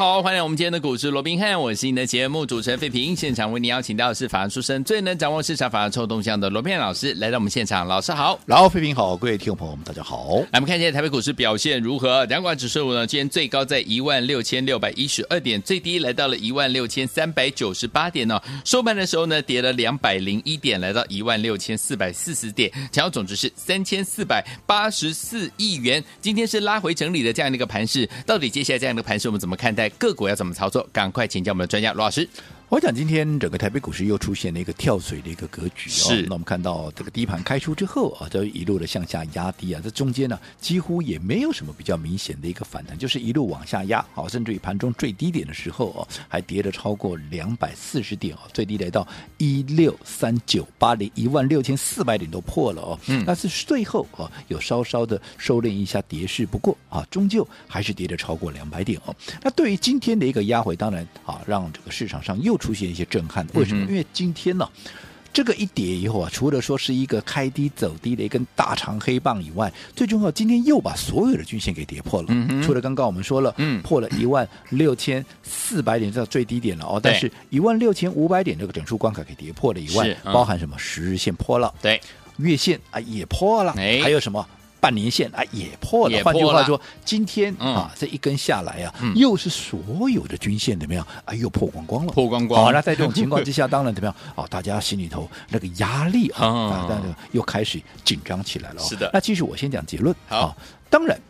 好，欢迎我们今天的股市罗宾汉，我是你的节目主持人费平。现场为您邀请到的是法律出身、最能掌握市场法律臭动向的罗宾汉老师来到我们现场。老师好，然后费平好，各位听众朋友们大家好。来，我们看一下台北股市表现如何？两管指数呢，今天最高在一万六千六百一十二点，最低来到了一万六千三百九十八点呢。收盘的时候呢，跌了两百零一点，来到一万六千四百四十点，成交总值是三千四百八十四亿元。今天是拉回整理的这样的一个盘势，到底接下来这样的盘势我们怎么看待？个股要？怎么操作？赶快请教我们的专家罗老师。我想今天整个台北股市又出现了一个跳水的一个格局哦。是，那我们看到这个低盘开出之后啊，就一路的向下压低啊，这中间呢几乎也没有什么比较明显的一个反弹，就是一路往下压。好，甚至于盘中最低点的时候哦，还跌了超过两百四十点哦，最低来到一六三九八零一万六千四百点都破了哦。嗯，但是最后啊有稍稍的收敛一下跌势，不过啊终究还是跌了超过两百点哦。那对于今天的一个压回，当然啊让这个市场上又出现一些震撼，为什么？因为今天呢，这个一跌以后啊，除了说是一个开低走低的一根大长黑棒以外，最重要，今天又把所有的均线给跌破了。嗯，除了刚刚我们说了，嗯，破了一万六千四百点到最低点了哦，但是一万六千五百点这个整数关卡给跌破了以外，包含什么？十日线破了，对，月线啊也破了，还有什么？半年线啊也破了，换句话说，今天啊这一根下来啊，又是所有的均线怎么样？啊又破光光了，破光光。好，那在这种情况之下，当然怎么样？啊，大家心里头那个压力啊，当然又开始紧张起来了。是的。那其实我先讲结论啊，当然，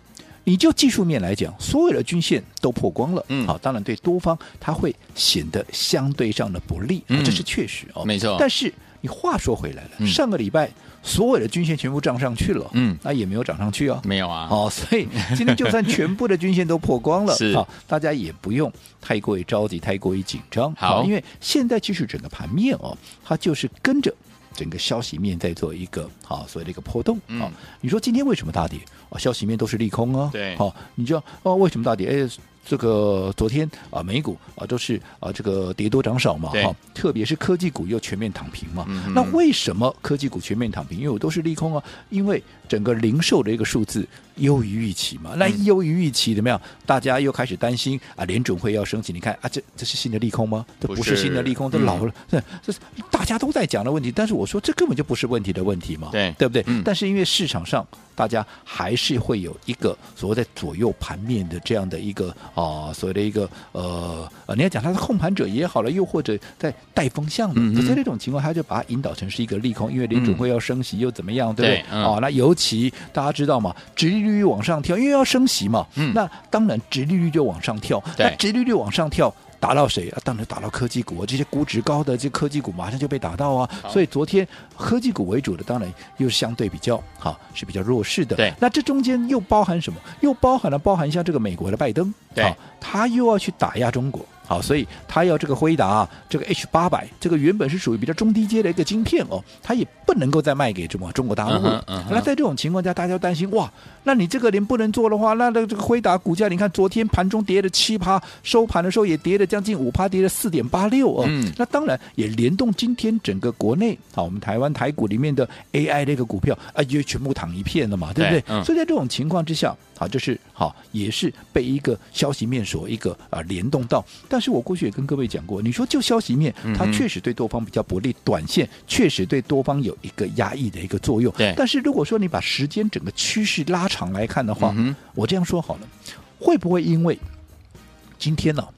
你就技术面来讲，所有的均线都破光了，嗯，好，当然对多方它会显得相对上的不利，这是确实哦，没错。但是你话说回来了，上个礼拜。所有的均线全部涨上去了，嗯，那也没有涨上去啊，没有啊，哦，所以今天就算全部的均线都破光了，是，好，大家也不用太过于着急，太过于紧张，好，因为现在其实整个盘面哦，它就是跟着整个消息面在做一个好所谓的一个波动，嗯，你说今天为什么大跌？啊，消息面都是利空啊，对，好，你知道哦，为什么大跌？哎。这个昨天啊，美股啊都是啊这个跌多涨少嘛，哈，特别是科技股又全面躺平嘛。嗯、那为什么科技股全面躺平？因为我都是利空啊，因为整个零售的一个数字优于预期嘛。那优于预期怎么样？大家又开始担心啊，联准会要升息。你看啊，这这是新的利空吗？这不是新的利空，这老了，这、嗯、这是大家都在讲的问题。但是我说这根本就不是问题的问题嘛，对对不对？嗯、但是因为市场上。大家还是会有一个所谓在左右盘面的这样的一个啊，所谓的一个呃呃，你要讲他是控盘者也好了，又或者在带风向的，嗯、在这种情况，他就把它引导成是一个利空，因为联准会要升息又怎么样，嗯、对不对？啊、那尤其大家知道嘛，殖利率往上跳，因为要升息嘛，嗯、那当然殖利率就往上跳，对那殖利率往上跳。打到谁啊？当然打到科技股，这些估值高的这科技股马上就被打到啊！所以昨天科技股为主的，当然又是相对比较好，是比较弱势的。对，那这中间又包含什么？又包含了包含像这个美国的拜登，对，他又要去打压中国。好，所以他要这个辉达这个 H 八百，这个原本是属于比较中低阶的一个晶片哦，它也不能够再卖给什么中国大陆。Uh huh, uh huh. 那在这种情况下，大家担心哇，那你这个连不能做的话，那那这个辉达股价，你看昨天盘中跌了七趴，收盘的时候也跌了将近五趴，跌了四点八六哦。嗯、那当然也联动今天整个国内啊，我们台湾台股里面的 AI 那个股票啊，就全部躺一片了嘛，对不对？对嗯、所以在这种情况之下。好，就是好，也是被一个消息面所一个啊联动到。但是我过去也跟各位讲过，你说就消息面，它确实对多方比较不利，短线确实对多方有一个压抑的一个作用。对。但是如果说你把时间整个趋势拉长来看的话，嗯、我这样说好了，会不会因为今天呢、啊，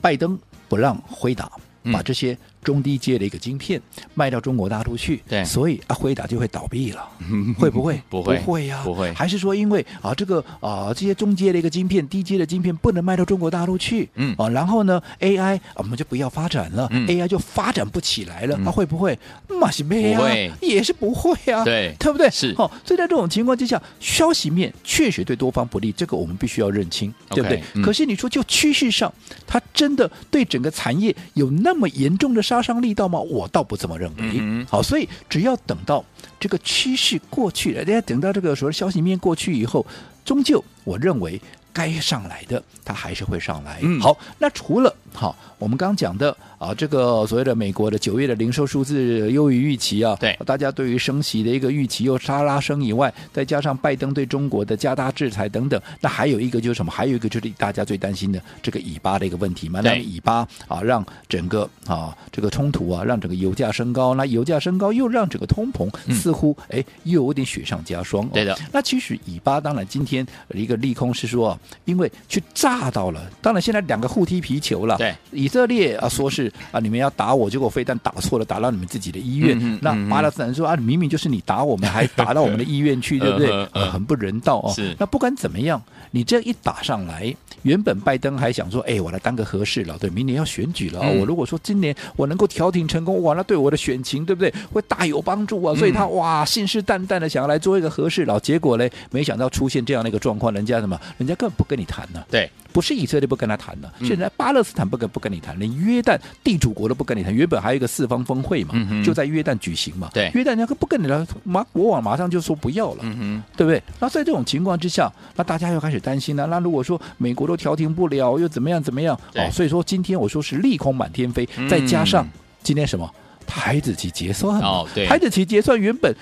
拜登不让回答把这些？中低阶的一个晶片卖到中国大陆去，对，所以啊，辉达就会倒闭了，会不会？不会，不会呀，不会。还是说，因为啊，这个啊，这些中阶的一个晶片、低阶的晶片不能卖到中国大陆去，嗯啊，然后呢，AI 啊，我们就不要发展了，AI 就发展不起来了，它会不会？马西贝啊，也是不会啊，对，对不对？是。好，所以在这种情况之下，消息面确实对多方不利，这个我们必须要认清，对不对？可是你说就趋势上，它真的对整个产业有那么严重的杀杀伤力道吗？我倒不这么认为。嗯、好，所以只要等到这个趋势过去了，大家等到这个所谓消息面过去以后，终究我认为该上来的它还是会上来。嗯、好，那除了好，我们刚刚讲的。啊，这个所谓的美国的九月的零售数字优于预期啊，对，大家对于升息的一个预期又沙拉升以外，再加上拜登对中国的加大制裁等等，那还有一个就是什么？还有一个就是大家最担心的这个以巴的一个问题嘛。那以巴啊，让整个啊这个冲突啊，让整个油价升高，那油价升高又让整个通膨似乎哎、嗯、又有点雪上加霜。对的。那其实以巴当然今天一个利空是说，因为去炸到了，当然现在两个互踢皮球了。对，以色列啊说是。啊！你们要打我，结果非但打错了，打到你们自己的医院。嗯、那巴勒斯坦说啊，明明就是你打我们，还打到我们的医院去，对不对？呃呃、很不人道哦。是。那不管怎么样，你这一打上来，原本拜登还想说，哎，我来当个和事佬，对，明年要选举了、嗯、我如果说今年我能够调停成功，哇，那对我的选情，对不对？会大有帮助啊！所以他哇，信誓旦旦的想要来做一个和事佬，结果嘞，没想到出现这样的一个状况，人家什么？人家根本不跟你谈呢、啊。对。不是以色列不跟他谈了，现在巴勒斯坦不跟不跟你谈，连约旦地主国都不跟你谈。原本还有一个四方峰会嘛，就在约旦举行嘛。对，约旦人家不跟你聊，马国王马上就说不要了，嗯对不对？那在这种情况之下，那大家又开始担心了。那如果说美国都调停不了，又怎么样怎么样？哦，所以说今天我说是利空满天飞，再加上今天什么台子期结算哦，对，台子期结算原本。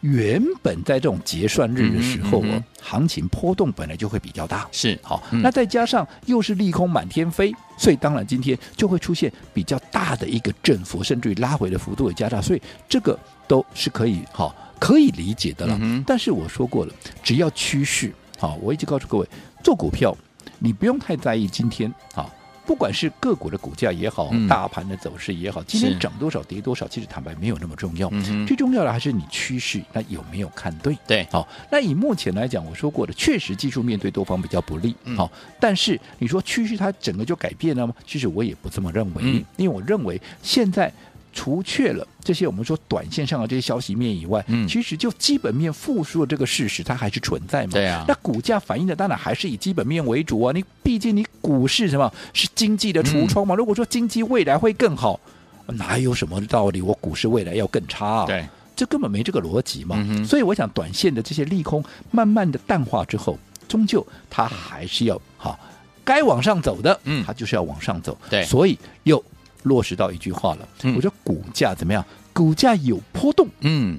原本在这种结算日的时候，哦，行情波动本来就会比较大，是好。那再加上又是利空满天飞，所以当然今天就会出现比较大的一个振幅，甚至于拉回的幅度也加大，所以这个都是可以好可以理解的了。但是我说过了，只要趋势好，我一直告诉各位，做股票你不用太在意今天啊。不管是个股的股价也好，嗯、大盘的走势也好，今天涨多少跌多少，其实坦白没有那么重要。嗯、最重要的还是你趋势，那有没有看对？对，好。那以目前来讲，我说过的，确实技术面对多方比较不利。好、嗯，但是你说趋势它整个就改变了吗？其实我也不这么认为，嗯、因为我认为现在。除却了这些我们说短线上的这些消息面以外，嗯，其实就基本面复苏的这个事实，它还是存在嘛。对啊。那股价反映的当然还是以基本面为主啊。你毕竟你股市什么是经济的橱窗嘛？嗯、如果说经济未来会更好，哪有什么道理？我股市未来要更差啊？对，这根本没这个逻辑嘛。嗯、所以我想，短线的这些利空慢慢的淡化之后，终究它还是要好，该往上走的，嗯，它就是要往上走。对，所以又。落实到一句话了，嗯、我说股价怎么样？股价有波动，嗯，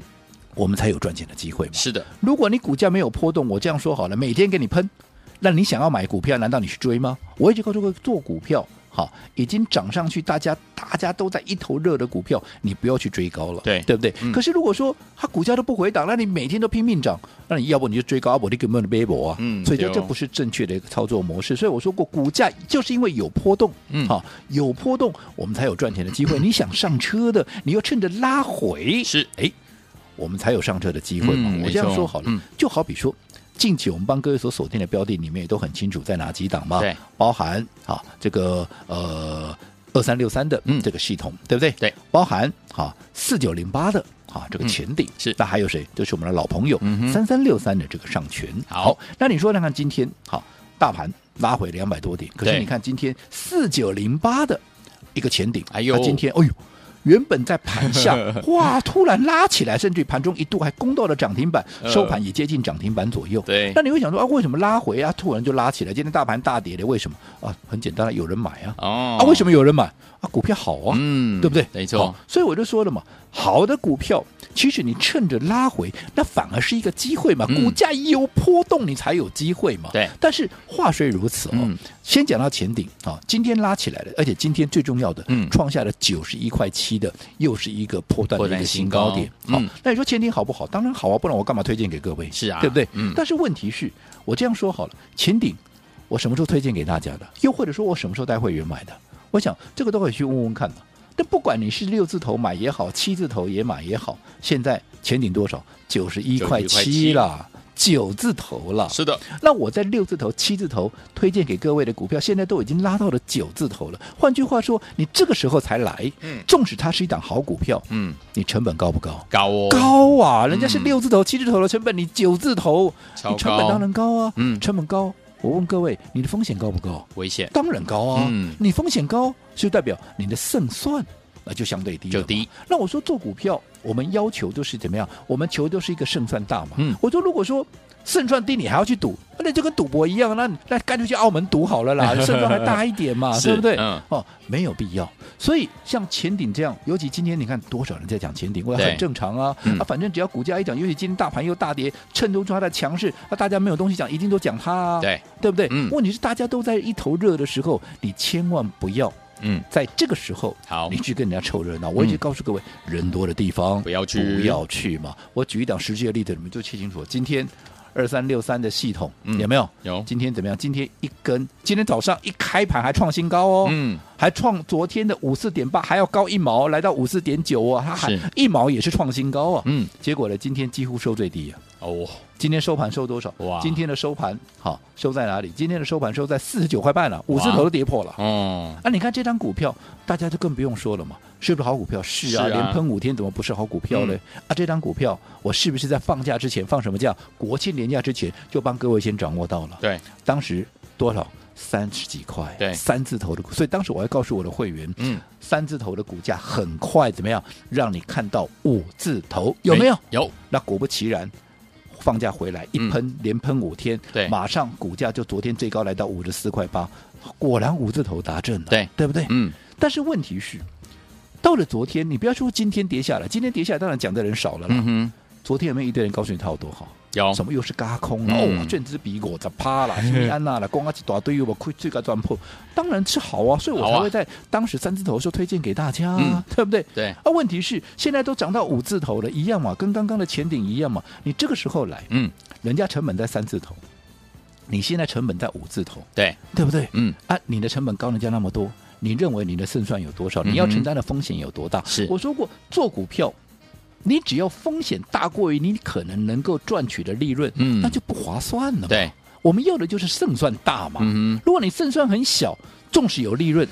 我们才有赚钱的机会嘛。是的，如果你股价没有波动，我这样说好了，每天给你喷，那你想要买股票，难道你去追吗？我一直告诉各位，做股票。好，已经涨上去，大家大家都在一头热的股票，你不要去追高了，对对不对？嗯、可是如果说它股价都不回档，那你每天都拼命涨，那你要不你就追高，要不你根本就背博啊。嗯，所以这这不是正确的一个操作模式。所以我说过，股价就是因为有波动，嗯，好，有波动，我们才有赚钱的机会。嗯、你想上车的，你要趁着拉回，是，哎，我们才有上车的机会嘛。嗯、我这样说好了，嗯、就好比说。近期我们帮各位所锁定的标的里面也都很清楚在哪几档嘛？对，包含啊这个呃二三六三的这个系统，嗯、对不对？对，包含啊四九零八的啊这个前顶、嗯、是，那还有谁？就是我们的老朋友嗯三三六三的这个上权。好，好，那你说看看今天好，大盘拉回两百多点，可是你看今天四九零八的一个前顶，哎呦，今天哎呦。原本在盘下，哇，突然拉起来，甚至于盘中一度还攻到了涨停板，收盘也接近涨停板左右。对，那你会想说啊，为什么拉回啊？突然就拉起来，今天大盘大跌的，为什么啊？很简单，有人买啊。哦，啊，为什么有人买啊？股票好啊，嗯，对不对？没错。所以我就说了嘛，好的股票，其实你趁着拉回，那反而是一个机会嘛。股价有波动，你才有机会嘛。对。但是话虽如此哦，先讲到前顶啊，今天拉起来了，而且今天最重要的，嗯，创下了九十一块七的，又是一个破断的一个新高点。好，那你说前顶好不好？当然好啊，不然我干嘛推荐给各位？是啊，对不对？嗯。但是问题是，我这样说好了，前顶我什么时候推荐给大家的？又或者说我什么时候带会员买的？我想这个都可以去问问看的。但不管你是六字头买也好，七字头也买也好，现在前顶多少？九十一块七了，九字头了。是的。那我在六字头、七字头推荐给各位的股票，现在都已经拉到了九字头了。换句话说，你这个时候才来，嗯，纵使它是一档好股票，嗯，你成本高不高？高哦，高啊！人家是六字头、七字头的成本，你九字头，你成本当然高啊，嗯，成本高。我问各位，你的风险高不高？危险，当然高啊。嗯，你风险高，就代表你的胜算那就相对低就低。那我说做股票，我们要求都是怎么样？我们求都是一个胜算大嘛。嗯，我说如果说胜算低，你还要去赌，那就跟赌博一样，那那干脆去澳门赌好了啦，胜算还大一点嘛，对不对？嗯，哦，没有必要。所以像前顶这样，尤其今天你看多少人在讲前顶，我很正常啊。嗯、啊，反正只要股价一涨，尤其今天大盘又大跌，衬托出它的强势，那大家没有东西讲，一定都讲它啊，对对不对？嗯。问题是大家都在一头热的时候，你千万不要。嗯，在这个时候，好，你去跟人家凑热闹。我已经告诉各位，嗯、人多的地方不要去，不要去嘛。我举一档实际的例子，你们就切清楚。今天二三六三的系统、嗯、有没有？有。今天怎么样？今天一根，今天早上一开盘还创新高哦，嗯，还创昨天的五四点八还要高一毛，来到五四点九哦，它还一毛也是创新高啊，嗯。结果呢，今天几乎收最低啊。哦。今天收盘收多少？哇！今天的收盘好收在哪里？今天的收盘收在四十九块半了，五字头都跌破了。哦，啊，你看这张股票，大家就更不用说了嘛，是不是好股票？是啊，是啊连喷五天怎么不是好股票呢？嗯、啊，这张股票我是不是在放假之前放什么假？国庆年假之前就帮各位先掌握到了。对，当时多少？三十几块。对，三字头的股，所以当时我还告诉我的会员，嗯，三字头的股价很快怎么样？让你看到五字头有没有？有。那果不其然。放假回来一喷、嗯、连喷五天，对，马上股价就昨天最高来到五十四块八，果然五字头达阵了，对，对不对？嗯。但是问题是，到了昨天，你不要说今天跌下来，今天跌下来当然讲的人少了啦。嗯哼。昨天有没有一堆人告诉你它有多好？有。什么又是轧空、嗯、哦？卷资比我 这趴了，什么安娜了，光啊一大堆，我亏最高赚破，当然是好啊，所以我才会在当时三字头的时候推荐给大家、啊嗯，对不对？对。啊，问题是现在都涨到五字头了，一样嘛，跟刚刚的前顶一样嘛。你这个时候来，嗯，人家成本在三字头，你现在成本在五字头，对，对不对？嗯。啊，你的成本高人家那么多，你认为你的胜算有多少？你要承担的风险有多大？是、嗯、我说过做股票。你只要风险大过于你可能能够赚取的利润，嗯，那就不划算了嘛。对，我们要的就是胜算大嘛。嗯，如果你胜算很小，纵使有利润，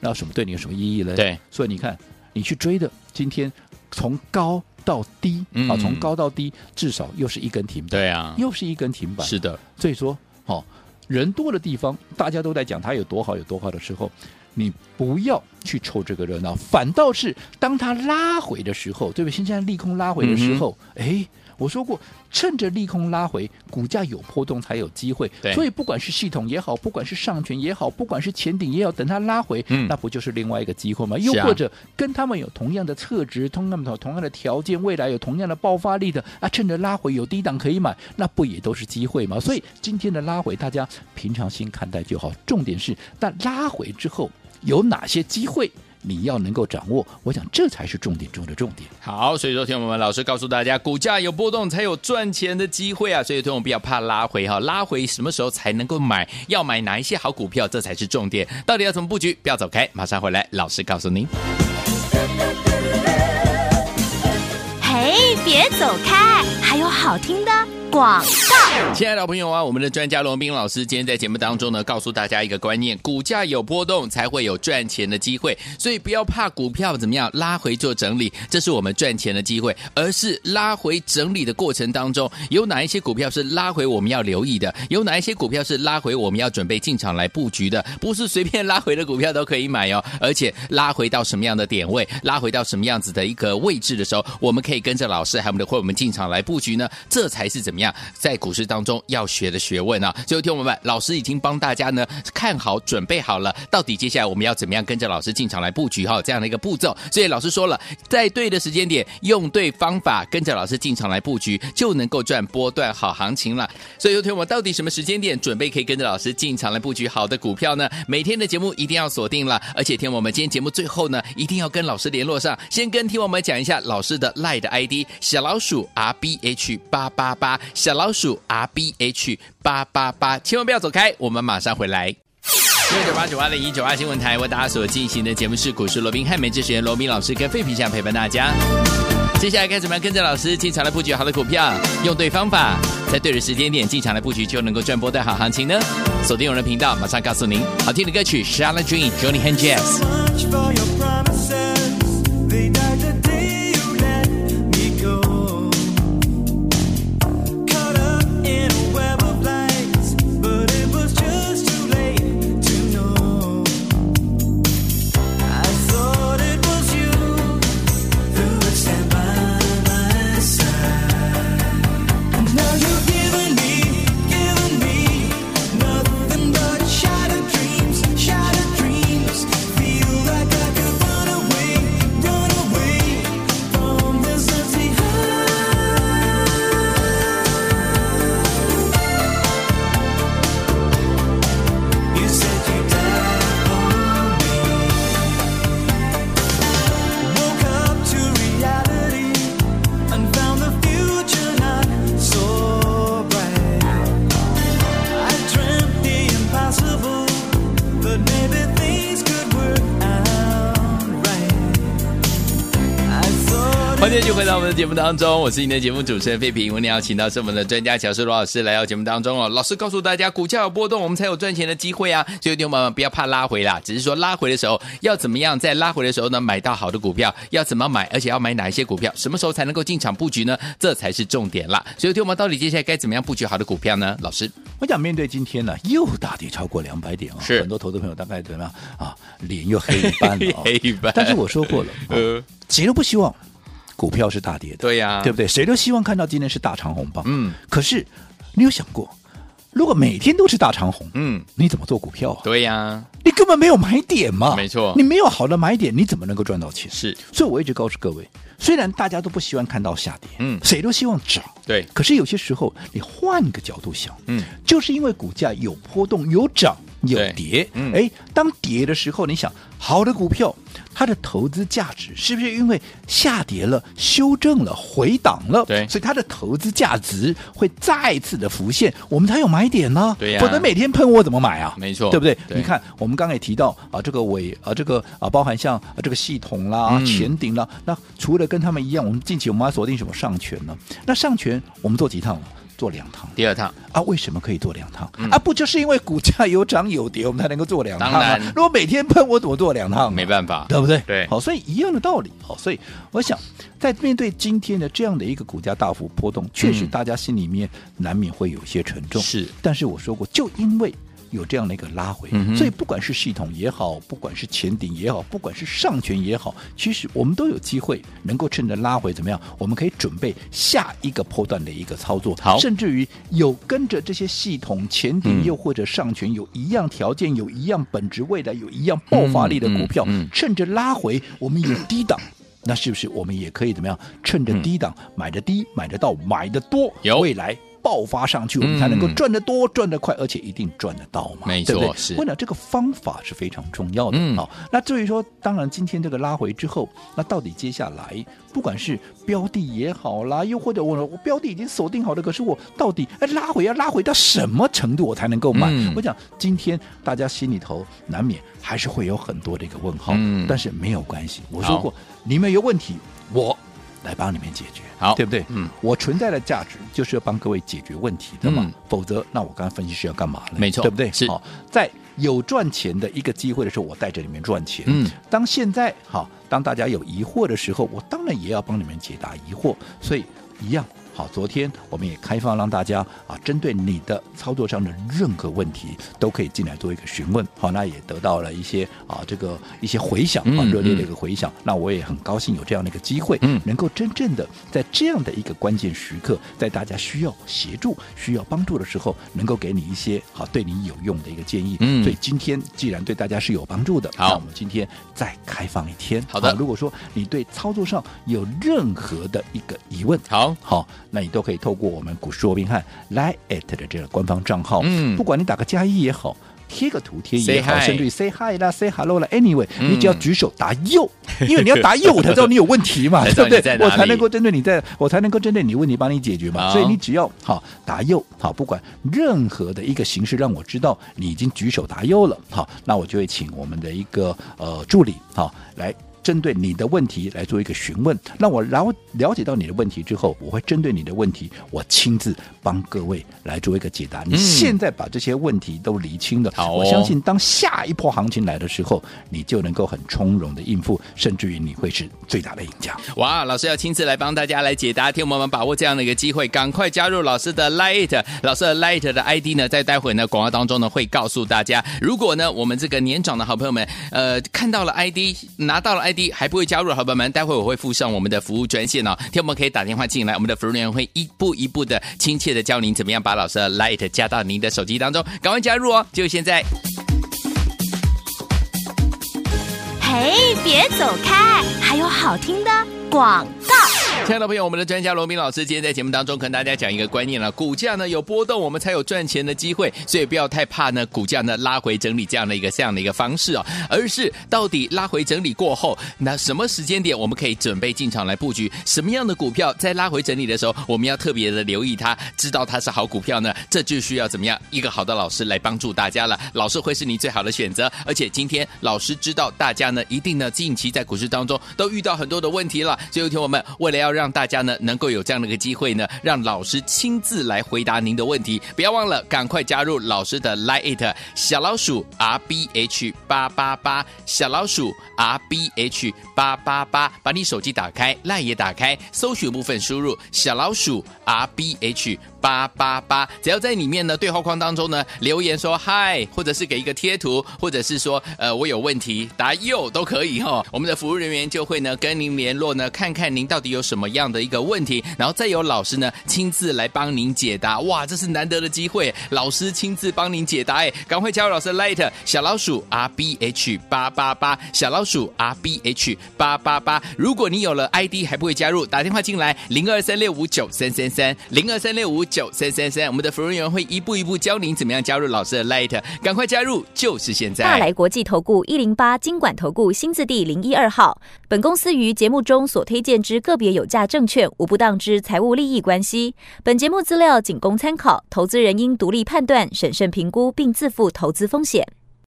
那什么对你有什么意义呢？对，所以你看，你去追的，今天从高到低，嗯、啊，从高到低，至少又是一根停板。对啊，又是一根停板。是的，所以说，哦，人多的地方，大家都在讲它有多好，有多好的时候。你不要去凑这个热闹，反倒是当它拉回的时候，对不对？现在利空拉回的时候，哎、嗯，我说过，趁着利空拉回，股价有波动才有机会。对，所以不管是系统也好，不管是上权也好，不管是前顶也好，等它拉回，嗯，那不就是另外一个机会吗？又或者跟他们有同样的特质、同样的同样的条件，未来有同样的爆发力的啊，趁着拉回有低档可以买，那不也都是机会吗？所以今天的拉回，大家平常心看待就好。重点是，但拉回之后。有哪些机会你要能够掌握？我想这才是重点中的重点。好，所以说，听我们老师告诉大家，股价有波动才有赚钱的机会啊！所以，听我们不要怕拉回哈，拉回什么时候才能够买？要买哪一些好股票？这才是重点。到底要怎么布局？不要走开，马上回来，老师告诉您。嘿，别走开，还有好听的。广告，亲爱的朋友啊，我们的专家罗宾老师今天在节目当中呢，告诉大家一个观念：股价有波动才会有赚钱的机会，所以不要怕股票怎么样拉回做整理，这是我们赚钱的机会。而是拉回整理的过程当中，有哪一些股票是拉回我们要留意的？有哪一些股票是拉回我们要准备进场来布局的？不是随便拉回的股票都可以买哦，而且拉回到什么样的点位，拉回到什么样子的一个位置的时候，我们可以跟着老师还有我们的会员们进场来布局呢？这才是怎么样？在股市当中要学的学问啊！最后听我们，老师已经帮大家呢看好、准备好了，到底接下来我们要怎么样跟着老师进场来布局哈？这样的一个步骤。所以老师说了，在对的时间点，用对方法，跟着老师进场来布局，就能够赚波段好行情了。所以有听我们，到底什么时间点准备可以跟着老师进场来布局好的股票呢？每天的节目一定要锁定了，而且听我们今天节目最后呢，一定要跟老师联络上，先跟听我们讲一下老师的 l i e 的 ID 小老鼠 R B H 八八八小老。鼠 R B H 八八八，千万不要走开，我们马上回来。六九八九八零一九八新闻台为大家所进行的节目是股市罗宾汉，美之选罗宾老师跟费皮相陪伴大家。接下来该怎么样跟着老师进场来布局好的股票？用对方法，在对的时间点进场来布局，就能够赚波段好行情呢？锁定我们的频道，马上告诉您。好听的歌曲，Charlotte Johnny and Jazz。欢迎继续回到我们的节目当中，我是您的节目主持人费平。我们邀请到是我们的专家乔师罗老师来到节目当中哦。老师告诉大家，股价有波动，我们才有赚钱的机会啊！所以，听众朋友们不要怕拉回啦，只是说拉回的时候要怎么样，在拉回的时候呢，买到好的股票，要怎么买，而且要买哪一些股票，什么时候才能够进场布局呢？这才是重点啦。所以，听我们到底接下来该怎么样布局好的股票呢？老师，我想面对今天呢又大跌超过两百点啊、哦，是很多投资朋友大概怎么样啊，脸又黑一半了、哦，黑一半。但是我说过了，呃，谁都不希望。股票是大跌的，对呀、啊，对不对？谁都希望看到今天是大长红棒。嗯，可是你有想过，如果每天都是大长红，嗯，你怎么做股票啊？对呀、啊，你根本没有买点嘛。没错，你没有好的买点，你怎么能够赚到钱？是，所以我一直告诉各位，虽然大家都不希望看到下跌，嗯，谁都希望涨，对。可是有些时候，你换个角度想，嗯，就是因为股价有波动，有涨。有跌，嗯，哎，当跌的时候，你想好的股票，它的投资价值是不是因为下跌了、修正了、回档了？对，所以它的投资价值会再次的浮现，我们才有买点呢。对呀、啊，否则每天喷我怎么买啊？没错，对不对？对你看，我们刚才也提到啊，这个尾啊，这个啊，包含像啊这个系统啦、嗯、前顶啦，那除了跟他们一样，我们近期我们要锁定什么上权呢？那上权我们做几趟了？做两趟，第二趟啊？为什么可以做两趟、嗯、啊？不就是因为股价有涨有跌，我们才能够做两趟、啊？当然，如果每天喷，我怎么做两趟、啊？没办法，对不对？对，好，所以一样的道理。好，所以我想，在面对今天的这样的一个股价大幅波动，确实大家心里面难免会有些沉重。是，但是我说过，就因为。有这样的一个拉回，嗯，所以不管是系统也好，不管是前顶也好，不管是上权也好，其实我们都有机会能够趁着拉回怎么样？我们可以准备下一个波段的一个操作，好，甚至于有跟着这些系统前顶又或者上权有一样条件、有一样本质、未来有一样爆发力的股票，嗯嗯嗯、趁着拉回，我们有低档，那是不是我们也可以怎么样？趁着低档买的低，买得到，买的多，有未来。爆发上去，我们才能够赚得多、赚得快，而且一定赚得到嘛？没错，对不对？是。我讲这个方法是非常重要的。好、嗯，那至于说，当然今天这个拉回之后，那到底接下来，不管是标的也好啦，又或者我我标的已经锁定好了，可是我到底哎拉回要拉回到什么程度，我才能够买？嗯、我讲今天大家心里头难免还是会有很多的一个问号，嗯、但是没有关系。我说过，你们有问题，我。来帮你们解决，好，对不对？嗯，我存在的价值就是要帮各位解决问题的嘛，嗯、否则那我刚才分析是要干嘛呢？没错，对不对？是。好，在有赚钱的一个机会的时候，我带着你们赚钱。嗯，当现在好，当大家有疑惑的时候，我当然也要帮你们解答疑惑，所以一样。好，昨天我们也开放让大家啊，针对你的操作上的任何问题，都可以进来做一个询问。好，那也得到了一些啊，这个一些回响啊，热烈的一个回响。嗯嗯、那我也很高兴有这样的一个机会，嗯，能够真正的在这样的一个关键时刻，在大家需要协助、需要帮助的时候，能够给你一些好对你有用的一个建议。嗯，所以今天既然对大家是有帮助的，好，那我们今天再开放一天。好的，如果说你对操作上有任何的一个疑问，好好。那你都可以透过我们股市罗宾汉来 at 的这个官方账号，嗯，不管你打个加一也好，贴个图贴也好甚至于 say hi 啦，say hello 啦，anyway，、嗯、你只要举手答右，因为你要答右，我才知道你有问题嘛，对不对？我才能够针对你在，我才能够针对你问题帮你解决嘛。所以你只要好答右，好，不管任何的一个形式，让我知道你已经举手答右了，好，那我就会请我们的一个呃助理，好来。针对你的问题来做一个询问，那我了了解到你的问题之后，我会针对你的问题，我亲自帮各位来做一个解答。你现在把这些问题都厘清了，好、哦，我相信当下一波行情来的时候，你就能够很从容的应付，甚至于你会是最大的赢家。哇，老师要亲自来帮大家来解答，听我们把握这样的一个机会，赶快加入老师的 Light，老师的 Light 的 ID 呢，在待会呢广告当中呢会告诉大家，如果呢我们这个年长的好朋友们，呃，看到了 ID，拿到了 ID。还不会加入的好朋友们，待会我会附上我们的服务专线哦，听我们可以打电话进来，我们的服务人员会一步一步的亲切的教您怎么样把老师的 Light 加到您的手机当中，赶快加入哦，就现在！嘿，别走开，还有好听的广告。亲爱的朋友，我们的专家罗明老师今天在节目当中跟大家讲一个观念了，股价呢有波动，我们才有赚钱的机会，所以不要太怕呢股价呢拉回整理这样的一个这样的一个方式哦，而是到底拉回整理过后，那什么时间点我们可以准备进场来布局？什么样的股票在拉回整理的时候，我们要特别的留意它，知道它是好股票呢？这就需要怎么样一个好的老师来帮助大家了，老师会是你最好的选择。而且今天老师知道大家呢一定呢近期在股市当中都遇到很多的问题了，所以有请我们为了要让让大家呢能够有这样的一个机会呢，让老师亲自来回答您的问题。不要忘了，赶快加入老师的 Line 小老鼠 R B H 八八八，小老鼠 R B H 八八八，把你手机打开，Like 也打开，搜寻部分输入小老鼠 R B H。八八八，只要在里面呢对话框当中呢留言说嗨，或者是给一个贴图，或者是说呃我有问题答右都可以哈、哦，我们的服务人员就会呢跟您联络呢，看看您到底有什么样的一个问题，然后再由老师呢亲自来帮您解答。哇，这是难得的机会，老师亲自帮您解答哎，赶快加入老师 Light 小老鼠 R B H 八八八，小老鼠 R B H 八八八。如果你有了 ID 还不会加入，打电话进来零二三六五九三三三零二三六五。九三三三，我们的服务员会一步一步教您怎么样加入老师的 Light，赶快加入，就是现在！大来国际投顾一零八金管投顾新字第零一二号，本公司于节目中所推荐之个别有价证券无不当之财务利益关系，本节目资料仅供参考，投资人应独立判断、审慎评估并自负投资风险。